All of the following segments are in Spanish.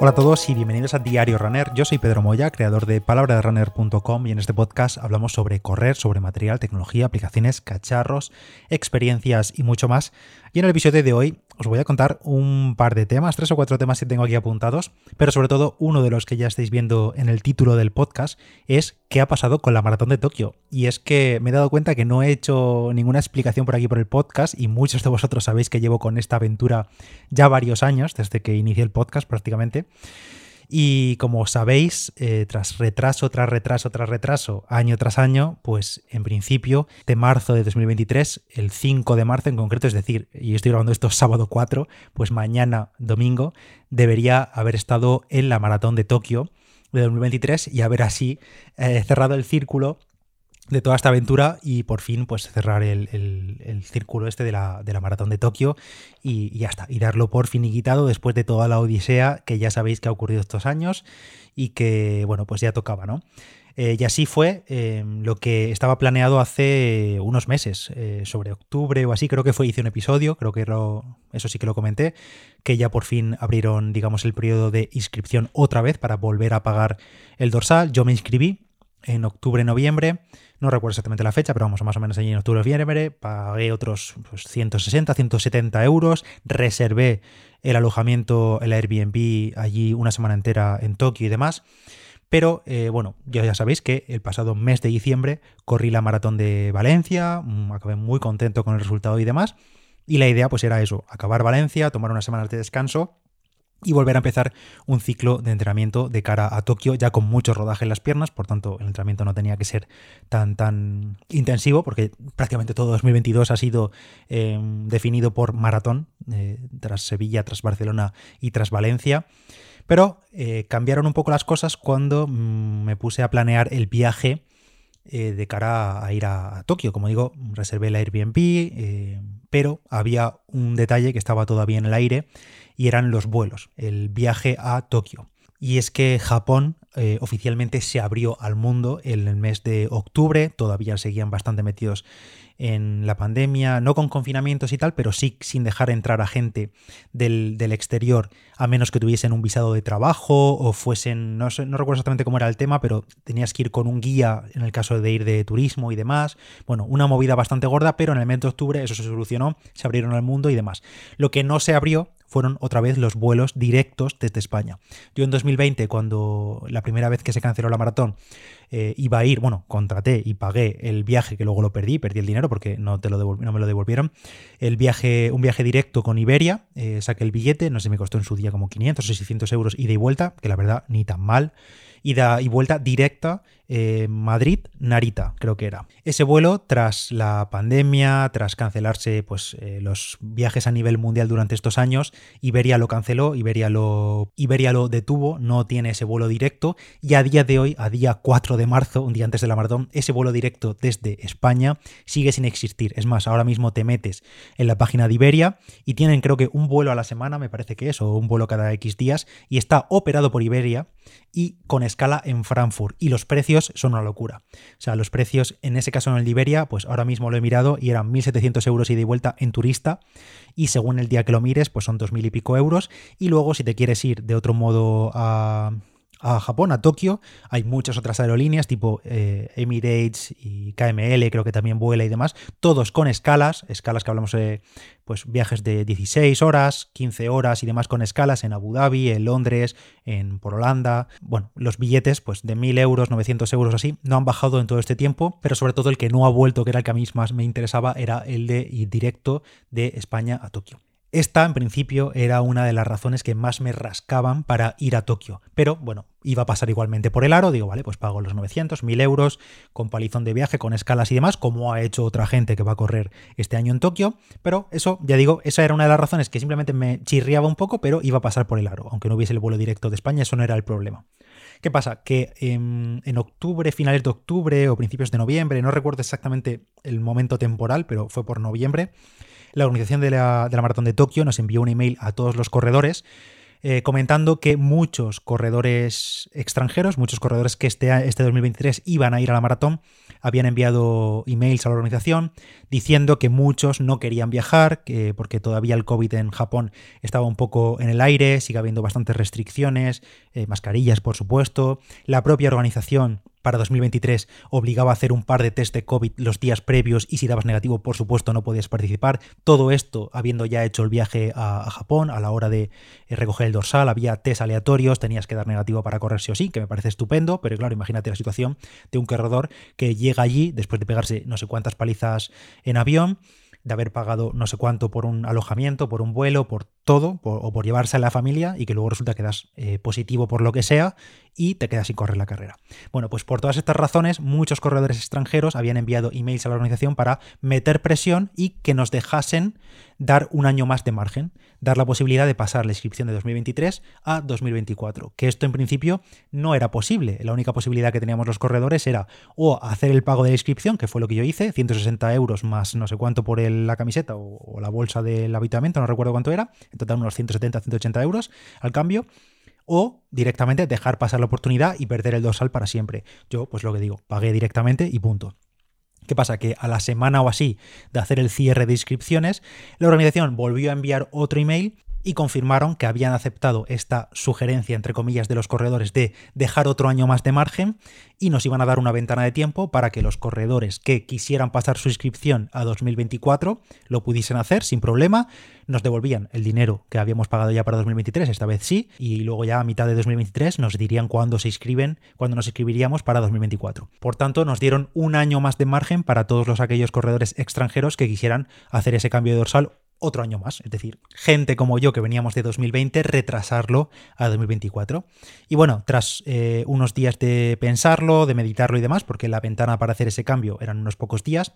Hola a todos y bienvenidos a Diario Runner. Yo soy Pedro Moya, creador de palabraderunner.com y en este podcast hablamos sobre correr, sobre material, tecnología, aplicaciones, cacharros, experiencias y mucho más. Y en el episodio de hoy os voy a contar un par de temas, tres o cuatro temas que tengo aquí apuntados, pero sobre todo uno de los que ya estáis viendo en el título del podcast es qué ha pasado con la maratón de Tokio. Y es que me he dado cuenta que no he hecho ninguna explicación por aquí por el podcast y muchos de vosotros sabéis que llevo con esta aventura ya varios años, desde que inicié el podcast prácticamente. Y como sabéis, eh, tras retraso, tras retraso, tras retraso, año tras año, pues en principio de marzo de 2023, el 5 de marzo en concreto, es decir, y estoy grabando esto sábado 4, pues mañana domingo debería haber estado en la maratón de Tokio de 2023 y haber así eh, cerrado el círculo de toda esta aventura y por fin pues cerrar el, círculo este de la, maratón de Tokio y, ya está, y darlo por finiquitado después de toda la odisea que ya sabéis que ha ocurrido estos años y que bueno pues ya tocaba, ¿no? Eh, y así fue eh, lo que estaba planeado hace unos meses, eh, sobre octubre o así, creo que fue, hice un episodio, creo que eso sí que lo comenté, que ya por fin abrieron, digamos, el periodo de inscripción otra vez para volver a pagar el dorsal. Yo me inscribí en octubre-noviembre, no recuerdo exactamente la fecha, pero vamos, más o menos allí en octubre noviembre, pagué otros 160, pues, 170 euros, reservé el alojamiento, el Airbnb allí una semana entera en Tokio y demás. Pero eh, bueno, ya, ya sabéis que el pasado mes de diciembre corrí la maratón de Valencia, mm, acabé muy contento con el resultado y demás. Y la idea pues era eso, acabar Valencia, tomar unas semanas de descanso y volver a empezar un ciclo de entrenamiento de cara a Tokio ya con mucho rodaje en las piernas, por tanto el entrenamiento no tenía que ser tan tan intensivo porque prácticamente todo 2022 ha sido em, definido por maratón eh, tras Sevilla, tras Barcelona y tras Valencia. Pero eh, cambiaron un poco las cosas cuando mm, me puse a planear el viaje eh, de cara a ir a, Tokio. Como digo, reservé el Airbnb, pero había un detalle que estaba todavía en el aire y eran los vuelos, el viaje a Tokio. Y es que Japón eh, oficialmente se abrió al mundo en el mes de octubre, todavía seguían bastante metidos en la pandemia, no con confinamientos y tal, pero sí sin dejar entrar a gente del, exterior, a menos que tuviesen un visado de trabajo o fuesen, no, no recuerdo exactamente cómo era el tema, pero tenías que ir con un guía en el caso de ir de turismo y demás. Bueno, una movida bastante gorda, pero en el mes de octubre eso se solucionó, se abrieron al mundo y demás. Lo que no se abrió fueron otra vez los vuelos directos desde España. Yo en 2020, cuando la primera vez que se canceló la maratón, eh, iba a ir, bueno, contraté y pagué el viaje, que luego lo perdí, perdí el dinero porque no, te lo no me lo devolvieron, el viaje, un viaje directo con Iberia, eh, saqué el billete, no sé, me costó en su día como 500 o 600 euros ida y vuelta, que la verdad ni tan mal. Ida y vuelta directa eh, Madrid-Narita, creo que era. Ese vuelo, tras la pandemia, tras cancelarse pues, eh, los viajes a nivel mundial durante estos años, Iberia lo canceló, Iberia lo, Iberia lo detuvo, no tiene ese vuelo directo y a día de hoy, a día 4 de marzo, un día antes de la maratón, ese vuelo directo desde España sigue sin existir. Es más, ahora mismo te metes en la página de Iberia y tienen creo que un vuelo a la semana, me parece que es, o un vuelo cada X días, y está operado por Iberia y con escala en Frankfurt. Y los precios son una locura. O sea, los precios, en ese caso en el Liberia, pues ahora mismo lo he mirado y eran 1.700 euros ida y vuelta en turista. Y según el día que lo mires, pues son 2.000 y pico euros. Y luego, si te quieres ir de otro modo a a Japón, a Tokio. Hay muchas otras aerolíneas tipo eh, Emirates y KML, creo que también vuela y demás, todos con escalas, escalas que hablamos de pues, viajes de 16 horas, 15 horas y demás con escalas en Abu Dhabi, en Londres, en por Holanda. Bueno, los billetes pues de 1000 euros, 900 euros así, no han bajado en todo este tiempo, pero sobre todo el que no ha vuelto, que era el que a mí más me interesaba, era el de ir directo de España a Tokio. Esta, en principio, era una de las razones que más me rascaban para ir a Tokio. Pero bueno, iba a pasar igualmente por el aro. Digo, vale, pues pago los 900, 1000 euros con palizón de viaje, con escalas y demás, como ha hecho otra gente que va a correr este año en Tokio. Pero eso, ya digo, esa era una de las razones que simplemente me chirriaba un poco, pero iba a pasar por el aro. Aunque no hubiese el vuelo directo de España, eso no era el problema. ¿Qué pasa? Que en, en, octubre, finales de octubre o principios de noviembre, no recuerdo exactamente el momento temporal, pero fue por noviembre, la organización de la, Maratón de Tokio nos envió un email a todos los corredores eh, comentando que muchos corredores extranjeros, muchos corredores que este, este 2023 iban a ir a la maratón, habían enviado emails a la organización diciendo que muchos no querían viajar, que, porque todavía el COVID en Japón estaba un poco en el aire, sigue habiendo bastantes restricciones, eh, mascarillas por supuesto, la propia organización para 2023 obligaba a hacer un par de test de COVID los días previos y si dabas negativo, por supuesto, no podías participar. Todo esto habiendo ya hecho el viaje a, Japón a la hora de eh, recoger el dorsal, había test aleatorios, tenías que dar negativo para correr sí o sí, que me parece estupendo, pero claro, imagínate la situación de un corredor que llega allí después de pegarse no sé cuántas palizas en avión de haber pagado no sé cuánto por un alojamiento, por un vuelo, por todo, o por llevarse a la familia y que luego resulta que das eh, positivo por lo que sea y te quedas sin correr la carrera. Bueno, pues por todas estas razones, muchos corredores extranjeros habían enviado emails a la organización para meter presión y que nos dejasen dar un año más de margen, dar la posibilidad de pasar la inscripción de 2023 a 2024, que esto en principio no era posible. La única posibilidad que teníamos los corredores era o hacer el pago de la inscripción, que fue lo que yo hice, 160 euros más no sé cuánto por la camiseta o, la bolsa del habitamiento, no recuerdo cuánto era, en total unos 170, 180 euros al cambio, o directamente dejar pasar la oportunidad y perder el dorsal para siempre. Yo, pues lo que digo, pagué directamente y punto. ¿Qué pasa? Que a la semana o así de hacer el cierre de inscripciones, la organización volvió a enviar otro email y confirmaron que habían aceptado esta sugerencia, entre comillas, de los corredores de dejar otro año más de margen y nos iban a dar una ventana de tiempo para que los corredores que quisieran pasar su inscripción a 2024 lo pudiesen hacer sin problema, nos devolvían el dinero que habíamos pagado ya para 2023, esta vez sí, y luego ya a mitad de 2023 nos dirían cuándo se inscriben, cuándo nos inscribiríamos para 2024. Por tanto, nos dieron un año más de margen para todos los aquellos corredores extranjeros que quisieran hacer ese cambio de dorsal otro año más. Es decir, gente como yo que veníamos de 2020, retrasarlo a 2024. Y bueno, tras eh, unos días de pensarlo, de meditarlo y demás, porque la ventana para hacer ese cambio eran unos pocos días,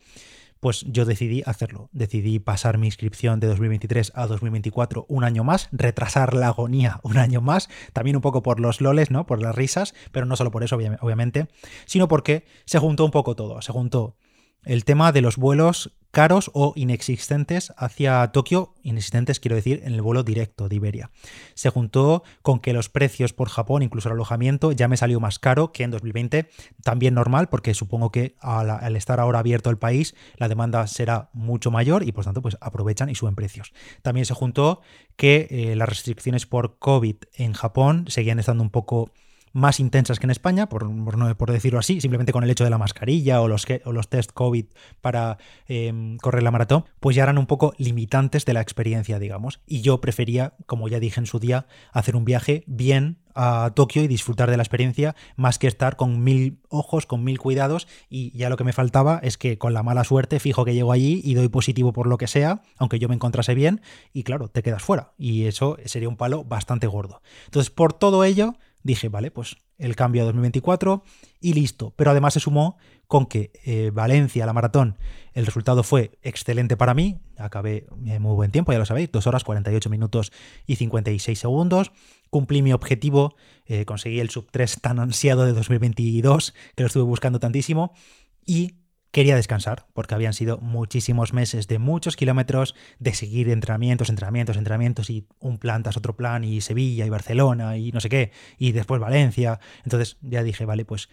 pues yo decidí hacerlo. Decidí pasar mi inscripción de 2023 a 2024 un año más, retrasar la agonía un año más, también un poco por los loles, ¿no? Por las risas, pero no solo por eso, obviamente, sino porque se juntó un poco todo. Se juntó el tema de los vuelos caros o inexistentes hacia Tokio, inexistentes quiero decir en el vuelo directo de Iberia. Se juntó con que los precios por Japón, incluso el alojamiento, ya me salió más caro que en 2020, también normal porque supongo que al, estar ahora abierto el país la demanda será mucho mayor y por tanto pues aprovechan y suben precios. También se juntó que eh, las restricciones por COVID en Japón seguían estando un poco más intensas que en España, por, por decirlo así, simplemente con el hecho de la mascarilla o los, o los test COVID para em, correr la maratón, pues ya eran un poco limitantes de la experiencia, digamos. Y yo prefería, como ya dije en su día, hacer un viaje bien a Tokio y disfrutar de la experiencia más que estar con mil ojos, con mil cuidados y ya lo que me faltaba es que con la mala suerte fijo que llego allí y doy positivo por lo que sea, aunque yo me encontrase bien y claro, te quedas fuera y eso sería un palo bastante gordo. Entonces, por todo ello, dije, vale, pues el cambio a 2024 y listo. Pero además se sumó con que eh, Valencia, la maratón, el resultado fue excelente para mí. Acabé en muy buen tiempo, ya lo sabéis, 2 horas 48 minutos y 56 segundos. Cumplí mi objetivo, eh, conseguí el sub 3 tan ansiado de 2022, que lo estuve buscando tantísimo. Y quería descansar, porque habían sido muchísimos meses de muchos kilómetros, de seguir entrenamientos, entrenamientos, entrenamientos, y un plan tras otro plan, y Sevilla, y Barcelona, y no sé qué, y después Valencia. Entonces ya dije, vale, pues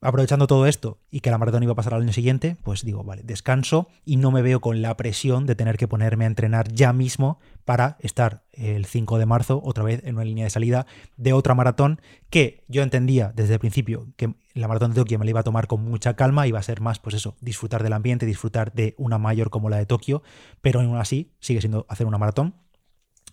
aprovechando todo esto y que la maratón iba a pasar al año siguiente, pues digo, vale, descanso y no me veo con la presión de tener que ponerme a entrenar ya mismo para estar el 5 de marzo otra vez en una línea de salida de otra maratón que yo entendía desde el principio que la maratón de Tokio me la iba a tomar con mucha calma, iba a ser más, pues eso, disfrutar del ambiente, disfrutar de una mayor como la de Tokio, pero aún así sigue siendo hacer una maratón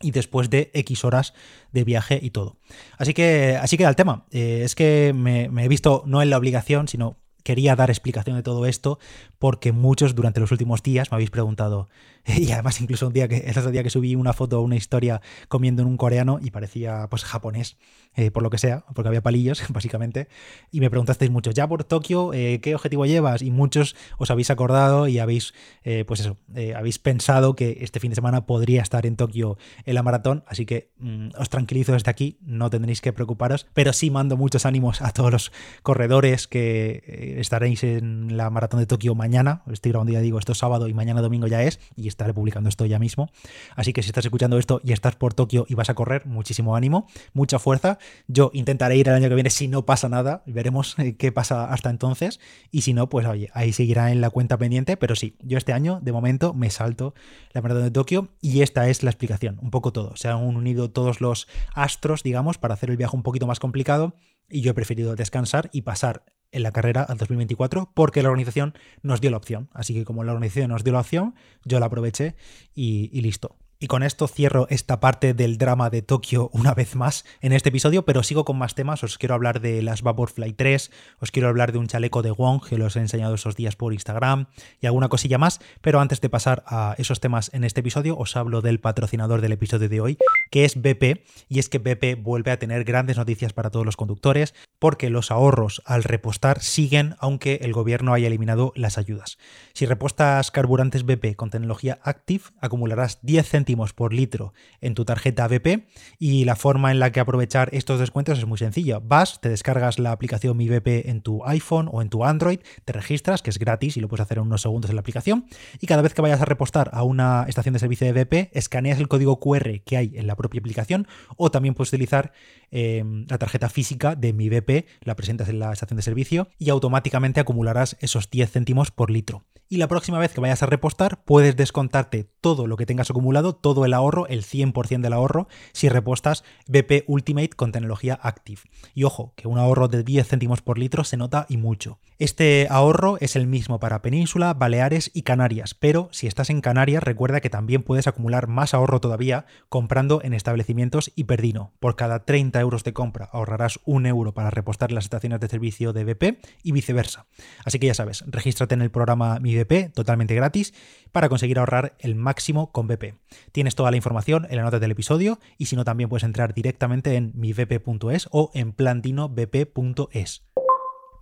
y después de X horas de viaje y todo. Así que así queda el tema. Eh, es que me, me, he visto no en la obligación, sino quería dar explicación de todo esto porque muchos durante los últimos días me habéis preguntado, y además incluso un día que, el otro día que subí una foto o una historia comiendo en un coreano y parecía pues japonés, eh, por lo que sea, porque había palillos, básicamente, y me preguntasteis mucho, ya por Tokio, eh, ¿qué objetivo llevas? Y muchos os habéis acordado y habéis, eh, pues eso, habéis pensado que este fin de semana podría estar en Tokio en la maratón, así que mm, os tranquilizo desde aquí, no tendréis que preocuparos, pero sí mando muchos ánimos a todos los corredores que estaréis en la maratón de Tokio mañana, estoy grabando ya digo, esto es sábado y mañana domingo ya es, y estaré publicando esto ya mismo. Así que si estás escuchando esto y estás por Tokio y vas a correr, muchísimo ánimo, mucha fuerza. Yo intentaré ir el año que viene si no pasa nada, veremos eh, qué pasa hasta entonces. Y si no, pues oye, ahí seguirá en la cuenta pendiente. Pero sí, yo este año, de momento, me salto la maratón de Tokio y esta es la explicación, un poco todo. Se han unido todos los astros, digamos, para hacer el viaje un poquito más complicado y yo he preferido descansar y pasar en la carrera al 2024 porque la organización nos dio la opción. Así que como la organización nos dio la opción, yo la aproveché y, listo. Y con esto cierro esta parte del drama de Tokio una vez más en este episodio, pero sigo con más temas. Os quiero hablar de las Vaporfly 3, os quiero hablar de un chaleco de Wong que los he enseñado esos días por Instagram y alguna cosilla más. Pero antes de pasar a esos temas en este episodio, os hablo del patrocinador del episodio de hoy, que es BP. Y es que BP vuelve a tener grandes noticias para todos los conductores, porque los ahorros al repostar siguen aunque el gobierno haya eliminado las ayudas. Si repostas carburantes BP con tecnología Active, acumularás 10 céntimos por litro en tu tarjeta BP y la forma en la que aprovechar estos descuentos es muy sencilla. Vas, te descargas la aplicación Mi BP en tu iPhone o en tu Android, te registras, que es gratis y lo puedes hacer en unos segundos en la aplicación, y cada vez que vayas a repostar a una estación de servicio de BP, escaneas el código QR que hay en la propia aplicación o también puedes utilizar em, la tarjeta física de Mi BP, la presentas en la estación de servicio y automáticamente acumularás esos 10 céntimos por litro y la próxima vez que vayas a repostar puedes descontarte todo lo que tengas acumulado, todo el ahorro, el 100% del ahorro, si repostas BP Ultimate con tecnología Active. Y ojo, que un ahorro de 10 céntimos por litro se nota y mucho. Este ahorro es el mismo para Península, Baleares y Canarias, pero si estás en Canarias recuerda que también puedes acumular más ahorro todavía comprando en establecimientos Hiperdino. Por cada 30 euros de compra ahorrarás un euro para repostar las estaciones de servicio de BP y viceversa. Así que ya sabes, regístrate en el programa Mi BP totalmente gratis para conseguir ahorrar el máximo con BP. Tienes toda la información en la nota del episodio y si no también puedes entrar directamente en mibp.es o en plandinobp.es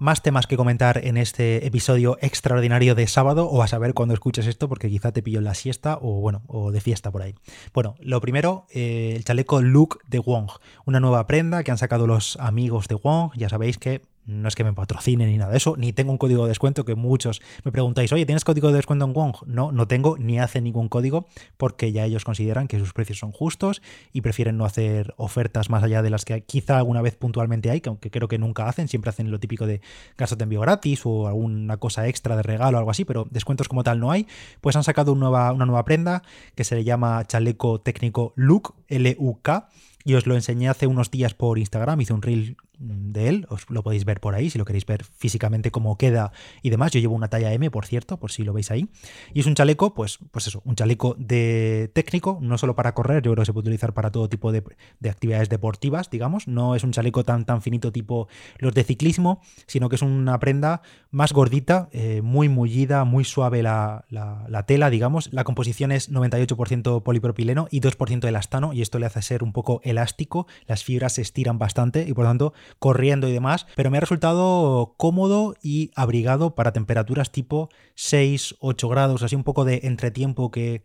más temas que comentar en este episodio extraordinario de sábado, o a saber cuando escuches esto, porque quizá te pillo en la siesta o bueno, o de fiesta por ahí. Bueno, lo primero, eh, el chaleco Look de Wong, una nueva prenda que han sacado los amigos de Wong. Ya sabéis que no es que me patrocine ni nada de eso, ni tengo un código de descuento que muchos me preguntáis, oye, ¿tienes código de descuento en Wong? No, no tengo ni hace ningún código porque ya ellos consideran que sus precios son justos y prefieren no hacer ofertas más allá de las que quizá alguna vez puntualmente hay, que aunque creo que nunca hacen, siempre hacen lo típico de gastos de envío gratis o alguna cosa extra de regalo o algo así, pero descuentos como tal no hay. Pues han sacado una nueva, una nueva prenda que se le llama chaleco técnico Look, L-U-K, y os lo enseñé hace unos días por Instagram, hice un reel de él, os lo podéis ver por ahí si lo queréis ver físicamente cómo queda y demás. Yo llevo una talla M, por cierto, por si lo veis ahí. Y es un chaleco, pues, pues eso, un chaleco de técnico, no solo para correr, yo creo que se puede utilizar para todo tipo de, actividades deportivas, digamos. No es un chaleco tan, tan finito tipo los de ciclismo, sino que es una prenda más gordita, eh, muy mullida, muy suave la, la, tela, digamos. La composición es 98% polipropileno y 2% elastano, y esto le hace ser un poco elástico. Las fibras se estiran bastante y por lo tanto corriendo y demás, pero me ha resultado cómodo y abrigado para temperaturas tipo 6, 8 grados, así un poco de entretiempo que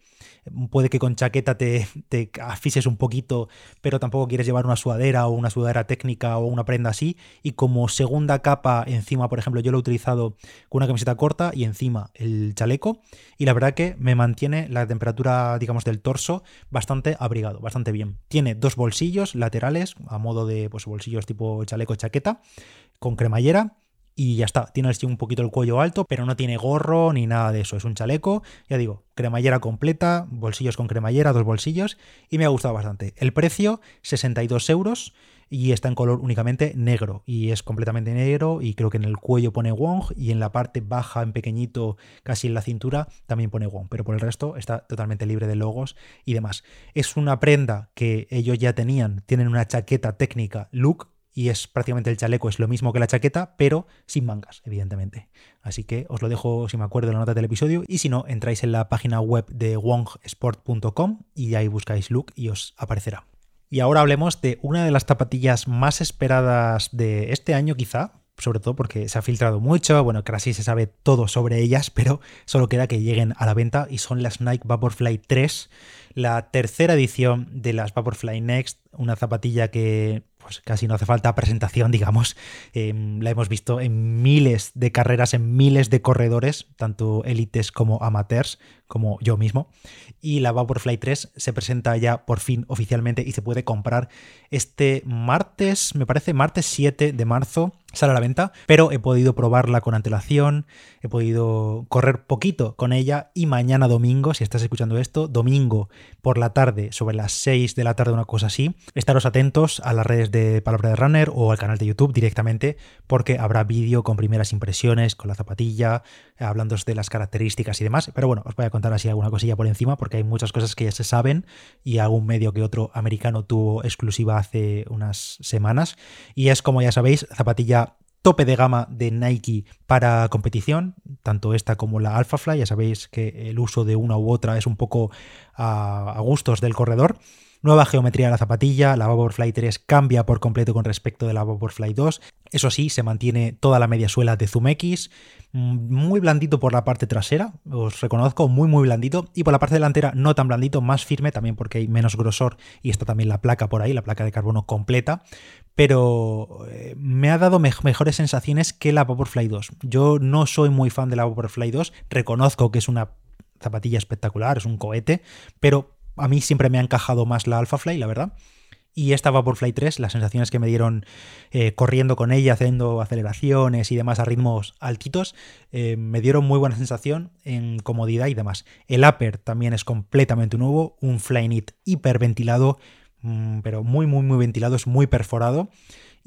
puede que con chaqueta te, te afises un poquito, pero tampoco quieres llevar una sudadera o una sudadera técnica o una prenda así. Y como segunda capa encima, por ejemplo, yo lo he utilizado con una camiseta corta y encima el chaleco. Y la verdad que me mantiene la temperatura, digamos, del torso bastante abrigado, bastante bien. Tiene dos bolsillos laterales, a modo de pues, bolsillos tipo chaleco chaqueta, con cremallera y ya está. Tiene así un poquito el cuello alto, pero no tiene gorro ni nada de eso. Es un chaleco, ya digo, cremallera completa, bolsillos con cremallera, dos bolsillos, y me ha gustado bastante. El precio, 62 euros, y está en color únicamente negro, y es completamente negro, y creo que en el cuello pone Wong, y en la parte baja, en pequeñito, casi en la cintura, también pone Wong, pero por el resto está totalmente libre de logos y demás. Es una prenda que ellos ya tenían, tienen una chaqueta técnica Look, y es prácticamente el chaleco, es lo mismo que la chaqueta, pero sin mangas, evidentemente. Así que os lo dejo si me acuerdo en la nota del episodio y si no, entráis en la página web de wongsport.com y ahí buscáis look y os aparecerá. Y ahora hablemos de una de las zapatillas más esperadas de este año quizá, sobre todo porque se ha filtrado mucho, bueno, así se sabe todo sobre ellas, pero solo queda que lleguen a la venta y son las Nike Vaporfly 3, la tercera edición de las Vaporfly Next, una zapatilla que pues casi no hace falta presentación, digamos. Em, la hemos visto en miles de carreras, en miles de corredores, tanto élites como amateurs, como yo mismo. Y la Vaporfly 3 se presenta ya por fin oficialmente y se puede comprar este martes, me parece martes 7 de marzo, sale a la venta, pero he podido probarla con antelación, he podido correr poquito con ella y mañana domingo, si estás escuchando esto, domingo por la tarde, sobre las 6 de la tarde, una cosa así, estaros atentos a las redes de Palabra de Runner o al canal de YouTube directamente, porque habrá vídeo con primeras impresiones, con la zapatilla, hablando de las características y demás, pero bueno, os voy a contar así alguna cosilla por encima, porque hay muchas cosas que ya se saben y algún medio que otro americano tuvo exclusiva hace unas semanas, y es como ya sabéis, zapatilla tope de gama de Nike para competición, tanto esta como la Alphafly, ya sabéis que el uso de una u otra es un poco a, gustos del corredor. Nueva geometría de la zapatilla, la Vaporfly 3 cambia por completo con respecto de la Vaporfly 2. Eso sí, se mantiene toda la media suela de Zoom X, mm, muy blandito por la parte trasera, os reconozco, muy muy blandito, y por la parte delantera no tan blandito, más firme también porque hay menos grosor y está también la placa por ahí, la placa de carbono completa, pero eh, me ha dado mejores sensaciones que la Vaporfly 2. Yo no soy muy fan de la Vaporfly 2, reconozco que es una zapatilla espectacular, es un cohete, pero a mí siempre me ha encajado más la Alphafly, la verdad. Y esta Vaporfly 3, las sensaciones que me dieron eh, corriendo con ella, haciendo aceleraciones y demás a ritmos altitos, eh, me dieron muy buena sensación en comodidad y demás. El upper también es completamente nuevo, un Flyknit hiperventilado, pero muy, muy, muy ventilado, es muy perforado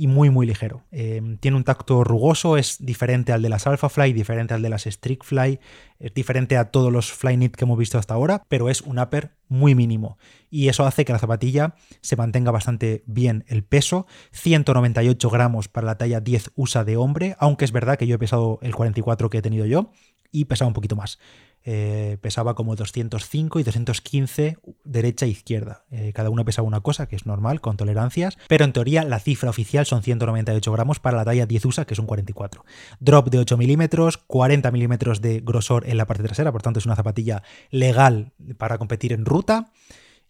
y muy muy ligero. Em, tiene un tacto rugoso, es diferente al de las Alphafly, diferente al de las Fly, es diferente a todos los Flyknit que hemos visto hasta ahora, pero es un upper muy mínimo y eso hace que la zapatilla se mantenga bastante bien el peso, 198 gramos para la talla 10 USA de hombre, aunque es verdad que yo he pesado el 44 que he tenido yo y pesaba un poquito más. Eh, pesaba como 205 y 215 derecha e izquierda. Eh, cada uno pesaba una cosa, que es normal, con tolerancias, pero en teoría la cifra oficial son 198 gramos para la talla 10 USA, que es un 44. Drop de 8 milímetros, 40 milímetros de grosor en la parte trasera, por tanto es una zapatilla legal para competir en ruta.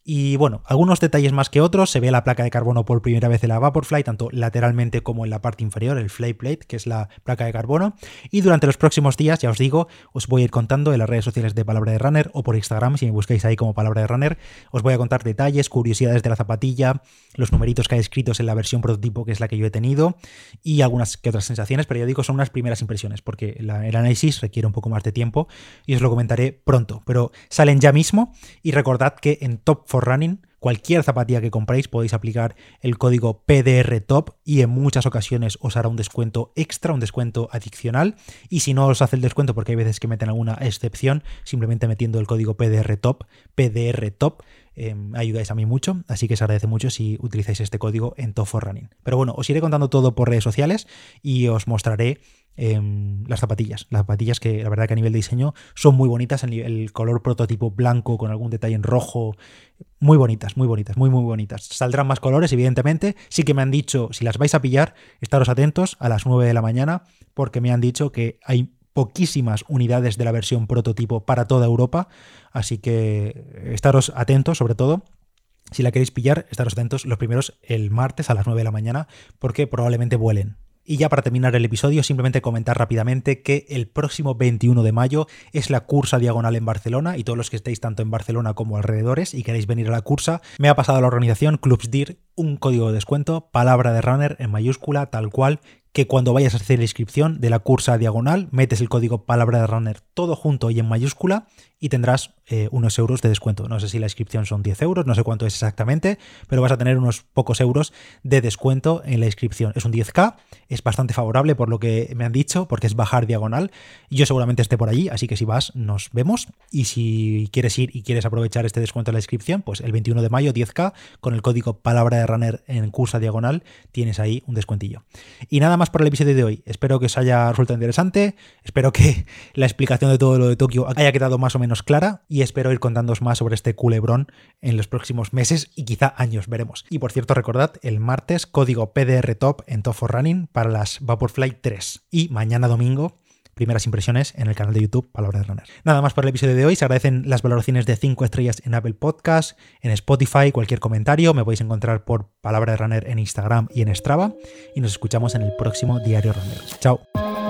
Y bueno, algunos detalles más que otros. Se ve la placa de carbono por primera vez en la Vaporfly, tanto lateralmente como en la parte inferior, el Fly Plate, que es la placa de carbono. Y durante los próximos días, ya os digo, os voy a ir contando en las redes sociales de Palabra de Runner o por Instagram, si me buscáis ahí como Palabra de Runner, os voy a contar detalles, curiosidades de la zapatilla, los numeritos que hay escritos en la versión prototipo, que es la que yo he tenido, y algunas que otras sensaciones, pero ya digo, son unas primeras impresiones, porque el análisis requiere un poco más de tiempo y os lo comentaré pronto. Pero salen ya mismo y recordad que en Top for Running, cualquier zapatilla que compréis podéis aplicar el código PDR Top y en muchas ocasiones os hará un descuento extra, un descuento adicional. Y si no os hace el descuento, porque hay veces que meten alguna excepción, simplemente metiendo el código PDR Top, Em, ayudáis a mí mucho. Así que os agradece mucho si utilizáis este código en Top for Running. Pero bueno, os iré contando todo por redes sociales y os mostraré Em, las zapatillas. Las zapatillas que la verdad que a nivel de diseño son muy bonitas, el, color prototipo blanco con algún detalle en rojo, muy bonitas, muy bonitas, muy muy bonitas. Saldrán más colores, evidentemente. Sí que me han dicho, si las vais a pillar, estaros atentos a las 9 de la mañana, porque me han dicho que hay poquísimas unidades de la versión prototipo para toda Europa, así que estaros atentos sobre todo. Si la queréis pillar, estaros atentos los primeros el martes a las 9 de la mañana, porque probablemente vuelen. Y ya para terminar el episodio, simplemente comentar rápidamente que el próximo 21 de mayo es la cursa diagonal en Barcelona y todos los que estéis tanto en Barcelona como alrededores y queréis venir a la cursa, me ha pasado a la organización Clubs DIR un código de descuento, palabra de runner en mayúscula, tal cual, que cuando vayas a hacer la inscripción de la cursa diagonal, metes el código palabra de runner todo junto y en mayúscula y tendrás eh, unos euros de descuento. No sé si la inscripción son 10 euros, no sé cuánto es exactamente, pero vas a tener unos pocos euros de descuento en la inscripción. Es un 10K, es bastante favorable por lo que me han dicho, porque es bajar diagonal. Yo seguramente esté por allí, así que si vas, nos vemos. Y si quieres ir y quieres aprovechar este descuento en la inscripción, pues el 21 de mayo, 10K, con el código palabra de runner en cursa diagonal, tienes ahí un descuentillo. Y nada más por el episodio de hoy. Espero que os haya resultado interesante, espero que la explicación de todo lo de Tokio haya quedado más o menos clara y espero ir contándoos más sobre este culebrón en los próximos meses y quizá años, veremos. Y por cierto, recordad, el martes código PDR Top en Top for Running para las Vaporfly 3 y mañana domingo primeras impresiones en el canal de YouTube Palabra de Runner. Nada más por el episodio de hoy. Se agradecen las valoraciones de 5 estrellas en Apple Podcast, en Spotify, cualquier comentario. Me podéis encontrar por Palabra de Runner en Instagram y en Strava. Y nos escuchamos en el próximo Diario Runner. Chao.